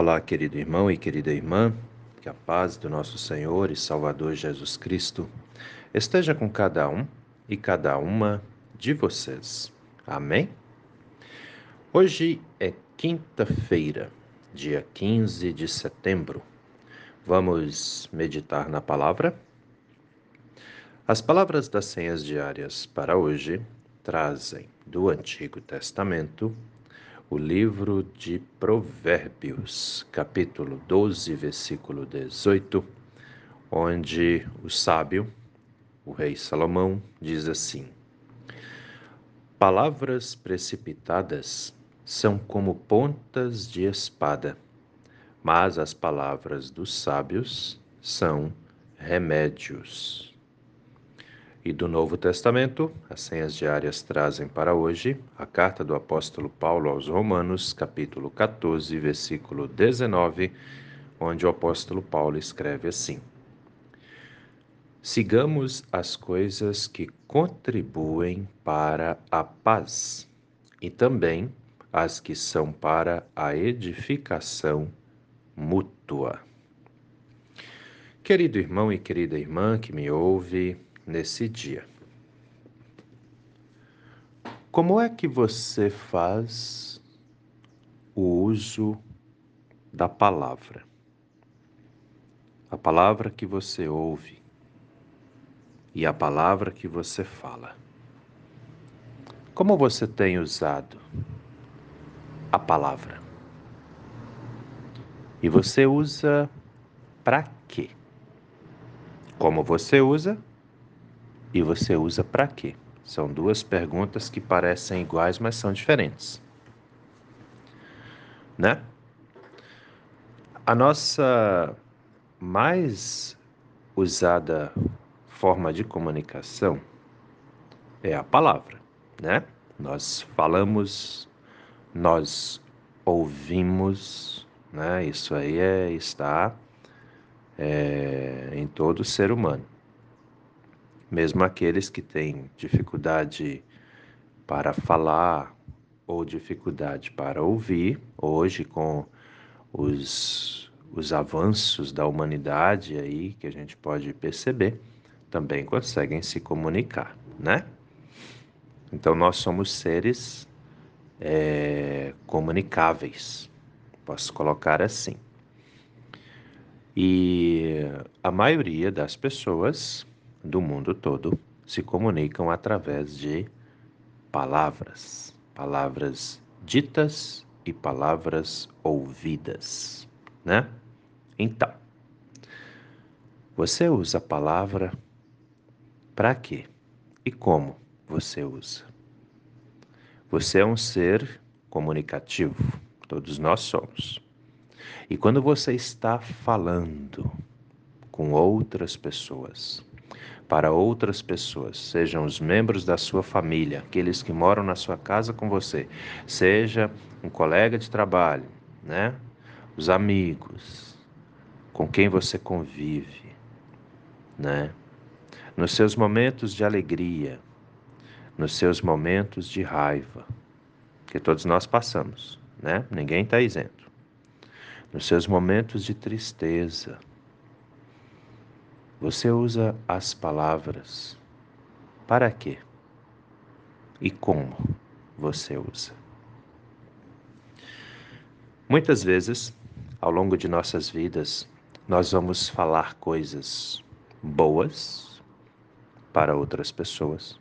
Olá, querido irmão e querida irmã, que a paz do nosso Senhor e Salvador Jesus Cristo esteja com cada um e cada uma de vocês. Amém? Hoje é quinta-feira, dia 15 de setembro. Vamos meditar na palavra? As palavras das senhas diárias para hoje trazem do Antigo Testamento o livro de Provérbios, capítulo 12, versículo 18, onde o sábio, o rei Salomão, diz assim: Palavras precipitadas são como pontas de espada, mas as palavras dos sábios são remédios. E do Novo Testamento, as senhas diárias trazem para hoje a carta do apóstolo Paulo aos Romanos, capítulo 14, versículo 19, onde o apóstolo Paulo escreve assim: Sigamos as coisas que contribuem para a paz e também as que são para a edificação mútua. Querido irmão e querida irmã que me ouve, nesse dia. Como é que você faz o uso da palavra? A palavra que você ouve e a palavra que você fala. Como você tem usado a palavra? E você usa para quê? Como você usa e você usa para quê? São duas perguntas que parecem iguais, mas são diferentes. Né? A nossa mais usada forma de comunicação é a palavra, né? Nós falamos, nós ouvimos, né? Isso aí é, está é, em todo ser humano mesmo aqueles que têm dificuldade para falar ou dificuldade para ouvir, hoje com os, os avanços da humanidade aí que a gente pode perceber, também conseguem se comunicar, né? Então nós somos seres é, comunicáveis, posso colocar assim. E a maioria das pessoas do mundo todo se comunicam através de palavras, palavras ditas e palavras ouvidas, né? Então, você usa a palavra para quê? E como você usa? Você é um ser comunicativo, todos nós somos. E quando você está falando com outras pessoas, para outras pessoas, sejam os membros da sua família, aqueles que moram na sua casa com você, seja um colega de trabalho, né? Os amigos com quem você convive, né? Nos seus momentos de alegria, nos seus momentos de raiva, que todos nós passamos, né? Ninguém está isento. Nos seus momentos de tristeza, você usa as palavras para quê? E como você usa? Muitas vezes, ao longo de nossas vidas, nós vamos falar coisas boas para outras pessoas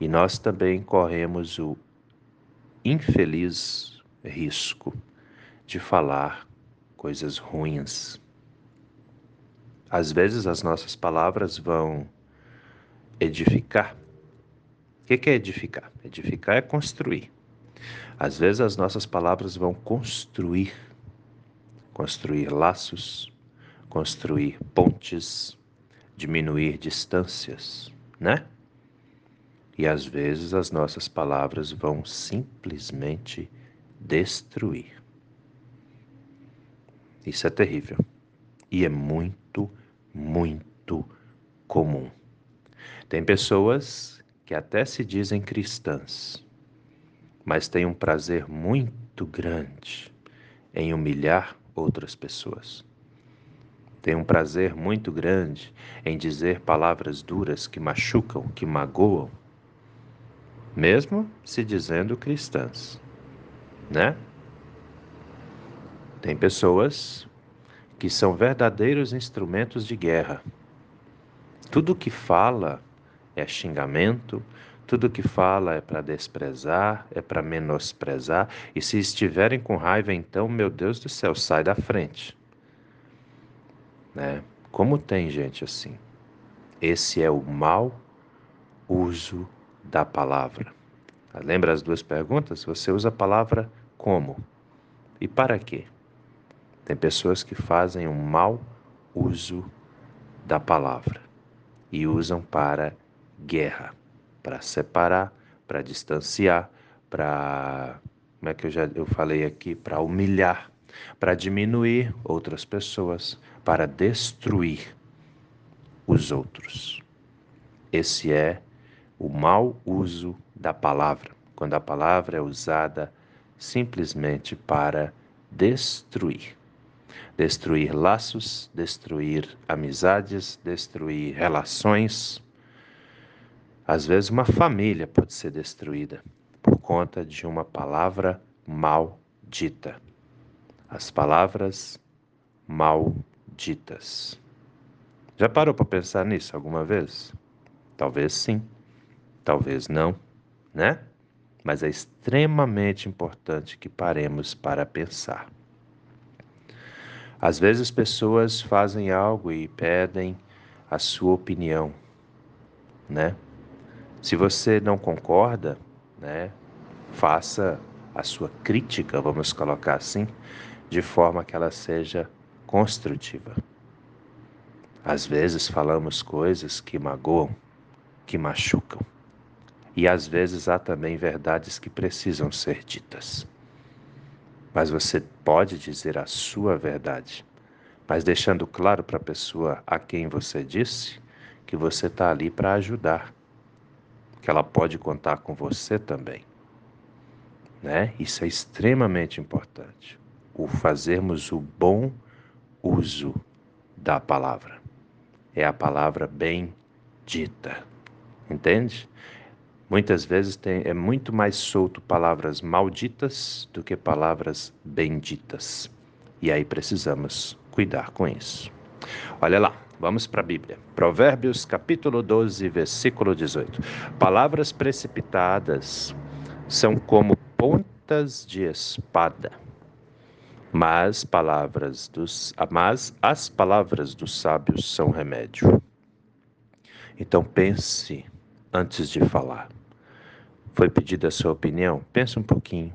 e nós também corremos o infeliz risco de falar coisas ruins às vezes as nossas palavras vão edificar. O que é edificar? Edificar é construir. Às vezes as nossas palavras vão construir, construir laços, construir pontes, diminuir distâncias, né? E às vezes as nossas palavras vão simplesmente destruir. Isso é terrível e é muito muito comum. Tem pessoas que até se dizem cristãs, mas têm um prazer muito grande em humilhar outras pessoas. Tem um prazer muito grande em dizer palavras duras que machucam, que magoam, mesmo se dizendo cristãs, né? Tem pessoas que são verdadeiros instrumentos de guerra. Tudo que fala é xingamento, tudo que fala é para desprezar, é para menosprezar, e se estiverem com raiva, então, meu Deus do céu, sai da frente. Né? Como tem gente assim? Esse é o mau uso da palavra. Lembra as duas perguntas? Você usa a palavra como? E para quê? Tem pessoas que fazem um mau uso da palavra e usam para guerra, para separar, para distanciar, para como é que eu já eu falei aqui, para humilhar, para diminuir outras pessoas, para destruir os outros. Esse é o mau uso da palavra, quando a palavra é usada simplesmente para destruir destruir laços, destruir amizades, destruir relações. Às vezes, uma família pode ser destruída por conta de uma palavra maldita. As palavras malditas. Já parou para pensar nisso alguma vez? Talvez sim, talvez não, né? Mas é extremamente importante que paremos para pensar. Às vezes pessoas fazem algo e pedem a sua opinião, né? Se você não concorda, né, faça a sua crítica, vamos colocar assim, de forma que ela seja construtiva. Às vezes falamos coisas que magoam, que machucam. E às vezes há também verdades que precisam ser ditas mas você pode dizer a sua verdade, mas deixando claro para a pessoa a quem você disse que você está ali para ajudar, que ela pode contar com você também. Né? Isso é extremamente importante. O fazermos o bom uso da palavra. É a palavra bem dita. Entende? Muitas vezes tem, é muito mais solto palavras malditas do que palavras benditas. E aí precisamos cuidar com isso. Olha lá, vamos para a Bíblia. Provérbios capítulo 12, versículo 18. Palavras precipitadas são como pontas de espada, mas palavras dos mas as palavras dos sábios são remédio. Então pense antes de falar. Foi pedida a sua opinião? Pensa um pouquinho.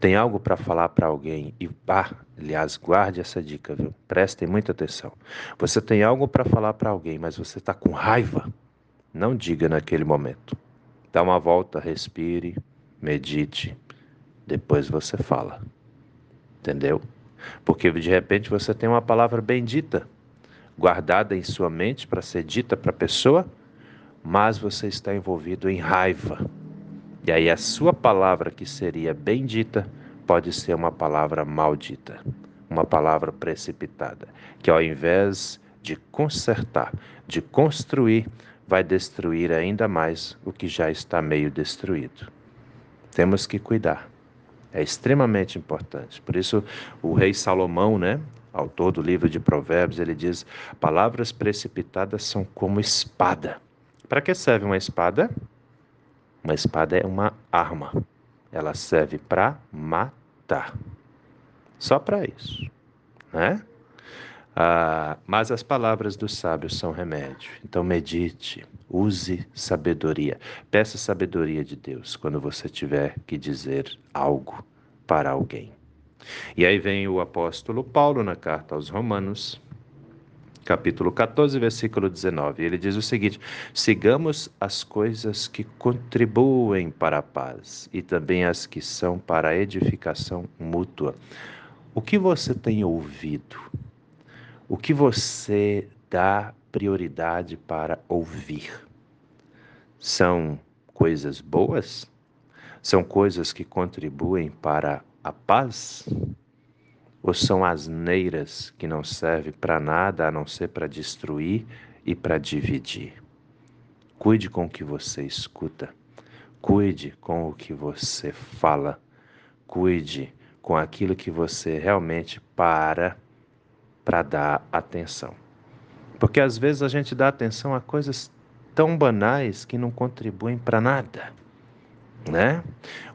Tem algo para falar para alguém e, ah, aliás, guarde essa dica, viu? Prestem muita atenção. Você tem algo para falar para alguém, mas você está com raiva? Não diga naquele momento. Dá uma volta, respire, medite, depois você fala. Entendeu? Porque de repente você tem uma palavra bendita guardada em sua mente para ser dita para a pessoa, mas você está envolvido em raiva e aí a sua palavra que seria bendita pode ser uma palavra maldita, uma palavra precipitada, que ao invés de consertar, de construir, vai destruir ainda mais o que já está meio destruído. Temos que cuidar. É extremamente importante. Por isso, o rei Salomão, né, autor do livro de Provérbios, ele diz: palavras precipitadas são como espada. Para que serve uma espada? Uma espada é uma arma. Ela serve para matar. Só para isso, né? Ah, mas as palavras dos sábios são remédio. Então medite, use sabedoria. Peça sabedoria de Deus quando você tiver que dizer algo para alguém. E aí vem o apóstolo Paulo na carta aos Romanos, capítulo 14, versículo 19. Ele diz o seguinte: sigamos as coisas que contribuem para a paz e também as que são para a edificação mútua. O que você tem ouvido? O que você dá prioridade para ouvir? São coisas boas? São coisas que contribuem para a paz? Ou são asneiras que não servem para nada a não ser para destruir e para dividir? Cuide com o que você escuta. Cuide com o que você fala. Cuide com aquilo que você realmente para para dar atenção. Porque às vezes a gente dá atenção a coisas tão banais que não contribuem para nada, né?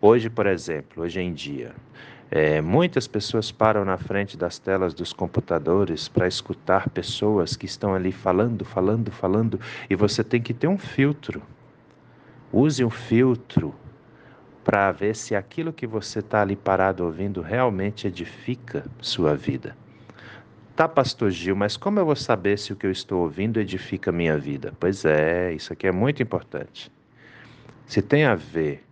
Hoje, por exemplo, hoje em dia, é, muitas pessoas param na frente das telas dos computadores para escutar pessoas que estão ali falando, falando, falando, e você tem que ter um filtro. Use um filtro para ver se aquilo que você está ali parado ouvindo realmente edifica sua vida. Tá, pastor Gil, mas como eu vou saber se o que eu estou ouvindo edifica minha vida? Pois é, isso aqui é muito importante. Se tem a ver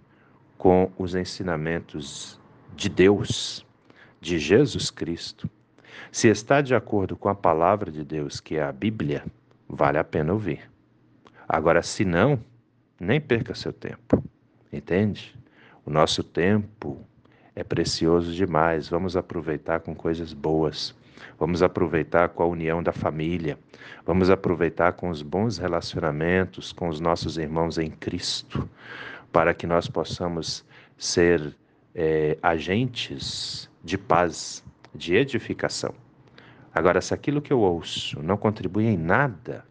com os ensinamentos de Deus, de Jesus Cristo, se está de acordo com a palavra de Deus, que é a Bíblia, vale a pena ouvir. Agora, se não, nem perca seu tempo, entende? O nosso tempo é precioso demais, vamos aproveitar com coisas boas. Vamos aproveitar com a união da família. Vamos aproveitar com os bons relacionamentos com os nossos irmãos em Cristo, para que nós possamos ser é, agentes de paz, de edificação. Agora, se aquilo que eu ouço não contribui em nada,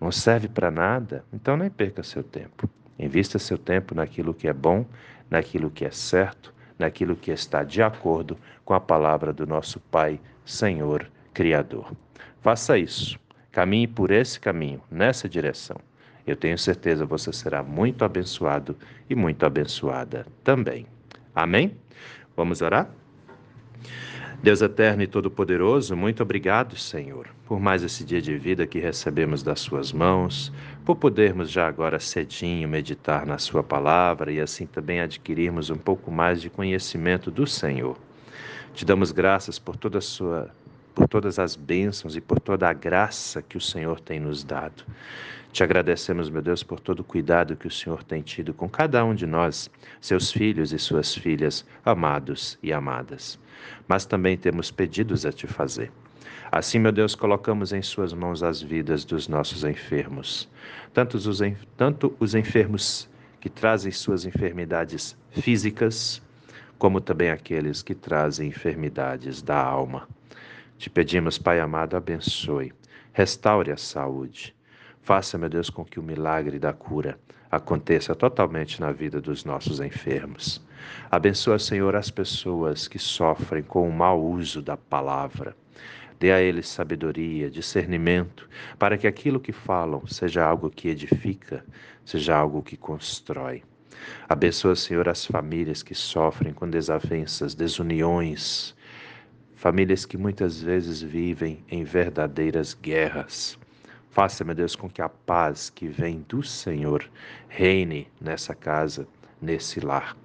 não serve para nada, então nem perca seu tempo. Invista seu tempo naquilo que é bom, naquilo que é certo, naquilo que está de acordo com a palavra do nosso Pai, Senhor, Criador. Faça isso. Caminhe por esse caminho, nessa direção. Eu tenho certeza você será muito abençoado e muito abençoada também. Amém? Vamos orar? Deus eterno e todo-poderoso, muito obrigado, Senhor, por mais esse dia de vida que recebemos das Suas mãos, por podermos já agora cedinho meditar na Sua palavra e assim também adquirirmos um pouco mais de conhecimento do Senhor. Te damos graças por toda a Sua por todas as bênçãos e por toda a graça que o Senhor tem nos dado. Te agradecemos, meu Deus, por todo o cuidado que o Senhor tem tido com cada um de nós, seus filhos e suas filhas, amados e amadas. Mas também temos pedidos a te fazer. Assim, meu Deus, colocamos em Suas mãos as vidas dos nossos enfermos, tanto os, tanto os enfermos que trazem suas enfermidades físicas, como também aqueles que trazem enfermidades da alma. Te pedimos, Pai amado, abençoe, restaure a saúde. Faça, meu Deus, com que o milagre da cura aconteça totalmente na vida dos nossos enfermos. Abençoa, Senhor, as pessoas que sofrem com o mau uso da palavra. Dê a eles sabedoria, discernimento, para que aquilo que falam seja algo que edifica, seja algo que constrói. Abençoa, Senhor, as famílias que sofrem com desavenças, desuniões, famílias que muitas vezes vivem em verdadeiras guerras. Faça, meu Deus, com que a paz que vem do Senhor reine nessa casa, nesse lar.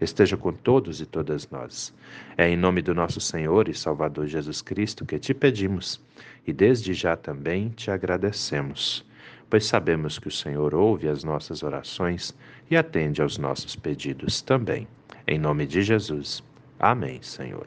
Esteja com todos e todas nós. É em nome do nosso Senhor e Salvador Jesus Cristo que te pedimos e desde já também te agradecemos, pois sabemos que o Senhor ouve as nossas orações e atende aos nossos pedidos também. Em nome de Jesus. Amém, Senhor.